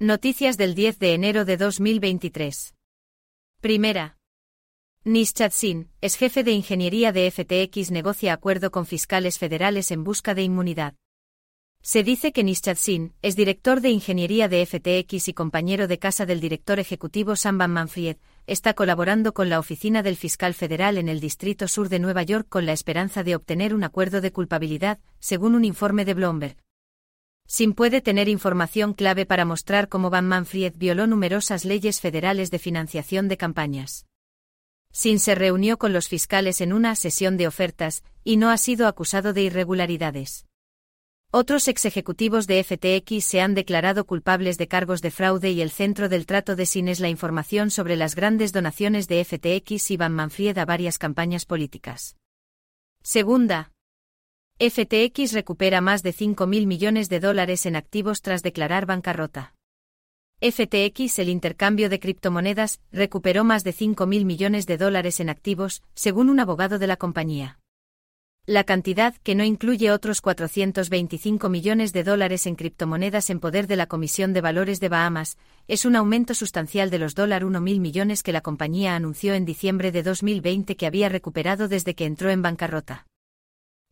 Noticias del 10 de enero de 2023. Primera. Nishad Sin, es jefe de ingeniería de FTX, negocia acuerdo con fiscales federales en busca de inmunidad. Se dice que Nishad Sin, es director de ingeniería de FTX y compañero de casa del director ejecutivo Sam Manfred, está colaborando con la oficina del fiscal federal en el Distrito Sur de Nueva York con la esperanza de obtener un acuerdo de culpabilidad, según un informe de Bloomberg. Sin puede tener información clave para mostrar cómo Van Manfred violó numerosas leyes federales de financiación de campañas. Sin se reunió con los fiscales en una sesión de ofertas, y no ha sido acusado de irregularidades. Otros ex ejecutivos de FTX se han declarado culpables de cargos de fraude y el centro del trato de Sin es la información sobre las grandes donaciones de FTX y Van Manfred a varias campañas políticas. Segunda. FTX recupera más de 5.000 millones de dólares en activos tras declarar bancarrota. FTX, el intercambio de criptomonedas, recuperó más de 5.000 millones de dólares en activos, según un abogado de la compañía. La cantidad, que no incluye otros 425 millones de dólares en criptomonedas en poder de la Comisión de Valores de Bahamas, es un aumento sustancial de los dólar 1.000 millones que la compañía anunció en diciembre de 2020 que había recuperado desde que entró en bancarrota.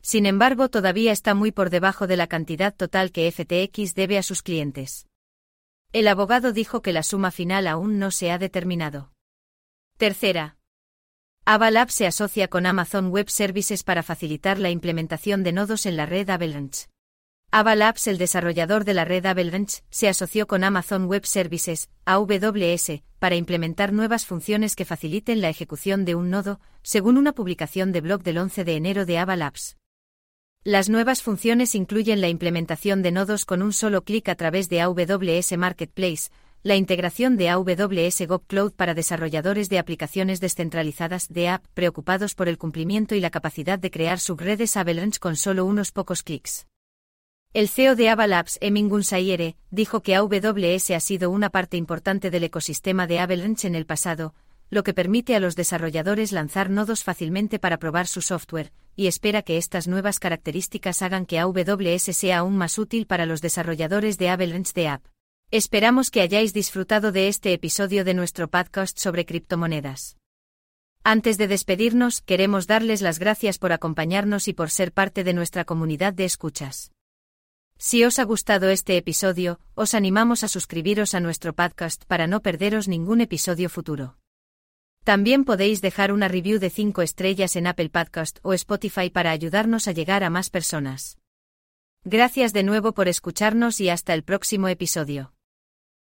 Sin embargo, todavía está muy por debajo de la cantidad total que FTX debe a sus clientes. El abogado dijo que la suma final aún no se ha determinado. Tercera, Avalab se asocia con Amazon Web Services para facilitar la implementación de nodos en la red Avalanche. Avalabs, el desarrollador de la red Avalanche, se asoció con Amazon Web Services, AWS, para implementar nuevas funciones que faciliten la ejecución de un nodo, según una publicación de blog del 11 de enero de Avalabs. Las nuevas funciones incluyen la implementación de nodos con un solo clic a través de AWS Marketplace, la integración de AWS Cloud para desarrolladores de aplicaciones descentralizadas de app preocupados por el cumplimiento y la capacidad de crear subredes Avalanche con solo unos pocos clics. El CEO de Avalabs, Emin Gunsayere, dijo que AWS ha sido una parte importante del ecosistema de Avalanche en el pasado, lo que permite a los desarrolladores lanzar nodos fácilmente para probar su software, y espera que estas nuevas características hagan que AWS sea aún más útil para los desarrolladores de Avalanche de app. Esperamos que hayáis disfrutado de este episodio de nuestro podcast sobre criptomonedas. Antes de despedirnos, queremos darles las gracias por acompañarnos y por ser parte de nuestra comunidad de escuchas. Si os ha gustado este episodio, os animamos a suscribiros a nuestro podcast para no perderos ningún episodio futuro. También podéis dejar una review de 5 estrellas en Apple Podcast o Spotify para ayudarnos a llegar a más personas. Gracias de nuevo por escucharnos y hasta el próximo episodio.